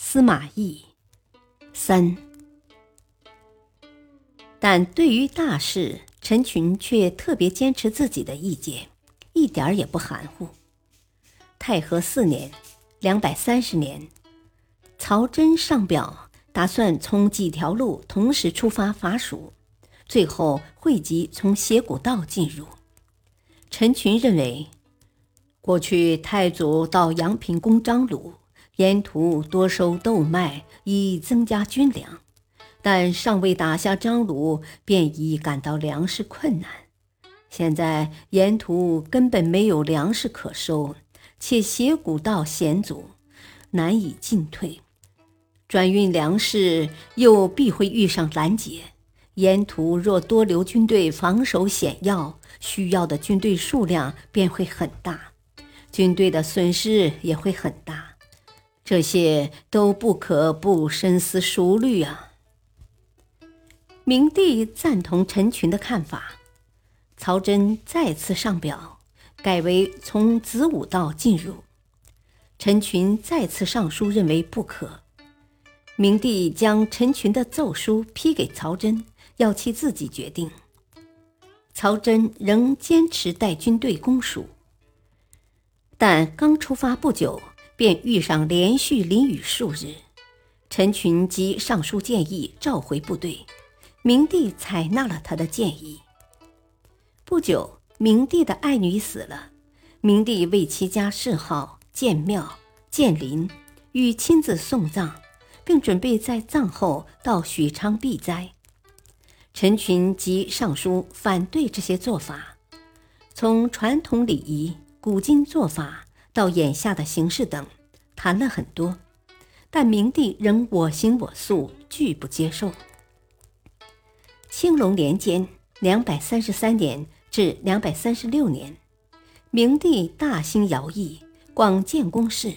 司马懿三，但对于大事，陈群却特别坚持自己的意见，一点儿也不含糊。太和四年（两百三十年），曹真上表，打算从几条路同时出发伐蜀，最后汇集从斜谷道进入。陈群认为，过去太祖到阳平攻张鲁。沿途多收豆麦，以增加军粮，但尚未打下张鲁，便已感到粮食困难。现在沿途根本没有粮食可收，且斜谷道险阻，难以进退。转运粮食又必会遇上拦截。沿途若多留军队防守险要，需要的军队数量便会很大，军队的损失也会很大。这些都不可不深思熟虑啊！明帝赞同陈群的看法，曹真再次上表，改为从子午道进入。陈群再次上书，认为不可。明帝将陈群的奏书批给曹真，要其自己决定。曹真仍坚持带军队攻蜀，但刚出发不久。便遇上连续淋雨数日，陈群即上书建议召回部队，明帝采纳了他的建议。不久，明帝的爱女死了，明帝为其家谥号建庙、建陵，欲亲自送葬，并准备在葬后到许昌避灾。陈群即上书反对这些做法，从传统礼仪、古今做法。到眼下的形势等，谈了很多，但明帝仍我行我素，拒不接受。兴隆年间（两百三十三年至两百三十六年），明帝大兴徭役，广建宫室，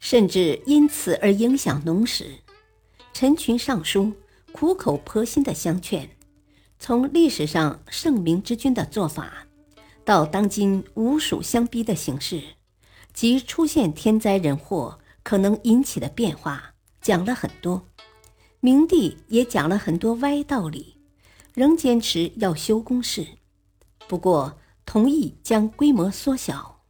甚至因此而影响农时。陈群上书，苦口婆心地相劝，从历史上圣明之君的做法，到当今吴蜀相逼的形势。即出现天灾人祸可能引起的变化，讲了很多。明帝也讲了很多歪道理，仍坚持要修宫室，不过同意将规模缩小。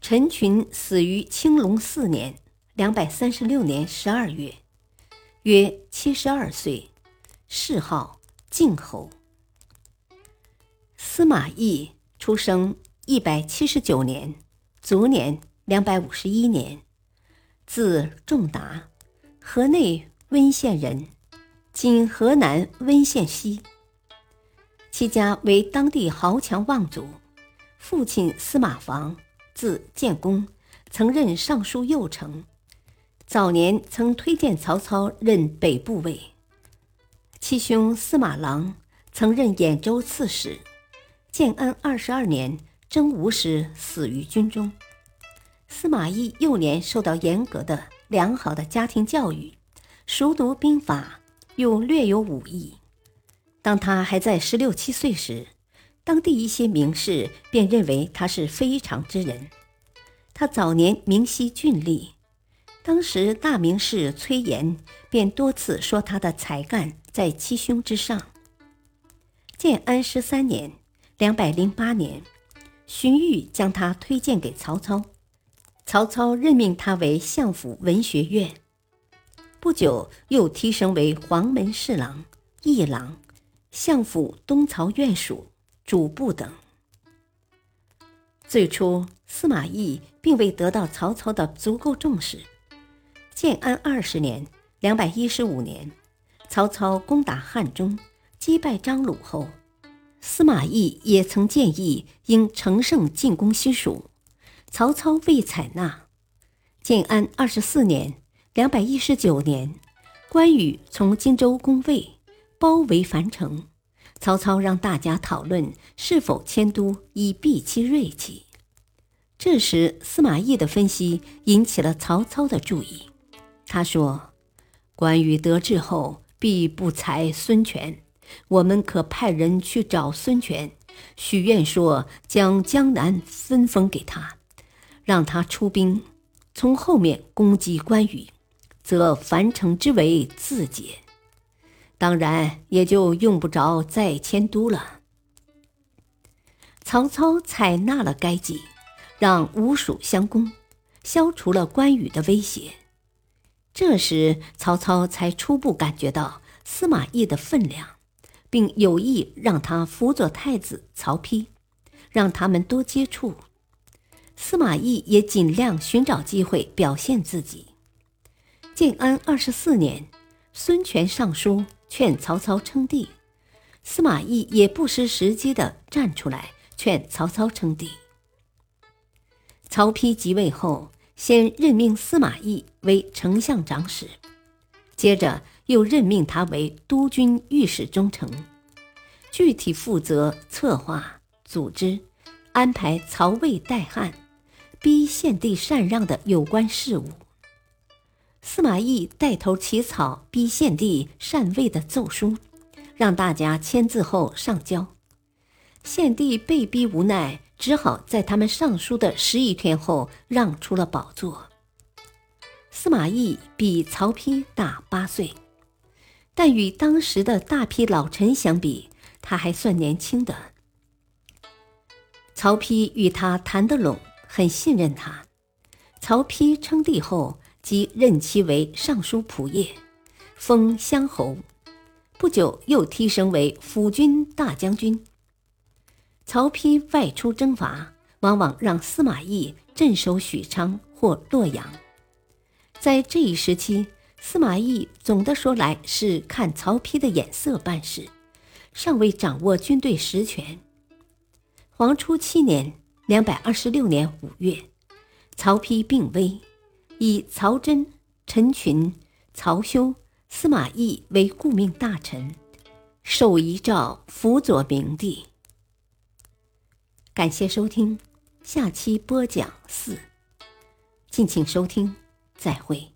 陈群死于青龙四年（两百三十六年）十二月，约七十二岁，谥号靖侯。司马懿出生。一百七十九年，卒年两百五十一年，字仲达，河内温县人，今河南温县西。其家为当地豪强望族，父亲司马防，字建公，曾任尚书右丞，早年曾推荐曹操任北部尉。其兄司马郎曾任兖州刺史，建安二十二年。征吴时死于军中。司马懿幼年受到严格的、良好的家庭教育，熟读兵法，又略有武艺。当他还在十六七岁时，当地一些名士便认为他是非常之人。他早年明晰俊丽，当时大名士崔琰便多次说他的才干在七兄之上。建安十三年（两百零八年）。荀彧将他推荐给曹操，曹操任命他为相府文学院，不久又提升为黄门侍郎、议郎、相府东曹院属、主簿等。最初，司马懿并未得到曹操的足够重视。建安二十年（两百一十五年），曹操攻打汉中，击败张鲁后。司马懿也曾建议应乘胜进攻西蜀，曹操未采纳。建安二十四年（两百一十九年），关羽从荆州攻魏，包围樊城。曹操让大家讨论是否迁都，以避其锐气。这时，司马懿的分析引起了曹操的注意。他说：“关羽得志后，必不才孙权。我们可派人去找孙权，许愿说将江南分封给他，让他出兵。”从后面攻击关羽，则樊城之围自解，当然也就用不着再迁都了。曹操采纳了该计，让吴蜀相攻，消除了关羽的威胁。这时，曹操才初步感觉到司马懿的分量，并有意让他辅佐太子曹丕，让他们多接触。司马懿也尽量寻找机会表现自己。建安二十四年，孙权上书劝曹操称帝，司马懿也不失时机地站出来劝曹操称帝。曹丕即位后，先任命司马懿为丞相长史，接着又任命他为督军御史中丞，具体负责策划、组织、安排曹魏代汉。逼献帝禅让的有关事务，司马懿带头起草逼献帝禅位的奏书，让大家签字后上交。献帝被逼无奈，只好在他们上书的十一天后让出了宝座。司马懿比曹丕大八岁，但与当时的大批老臣相比，他还算年轻的。曹丕与他谈得拢。很信任他。曹丕称帝后，即任其为尚书仆射，封乡侯。不久，又提升为辅军大将军。曹丕外出征伐，往往让司马懿镇守许昌或洛阳。在这一时期，司马懿总的说来是看曹丕的眼色办事，尚未掌握军队实权。黄初七年。两百二十六年五月，曹丕病危，以曹真、陈群、曹休、司马懿为顾命大臣，受遗诏辅佐明帝。感谢收听，下期播讲四，敬请收听，再会。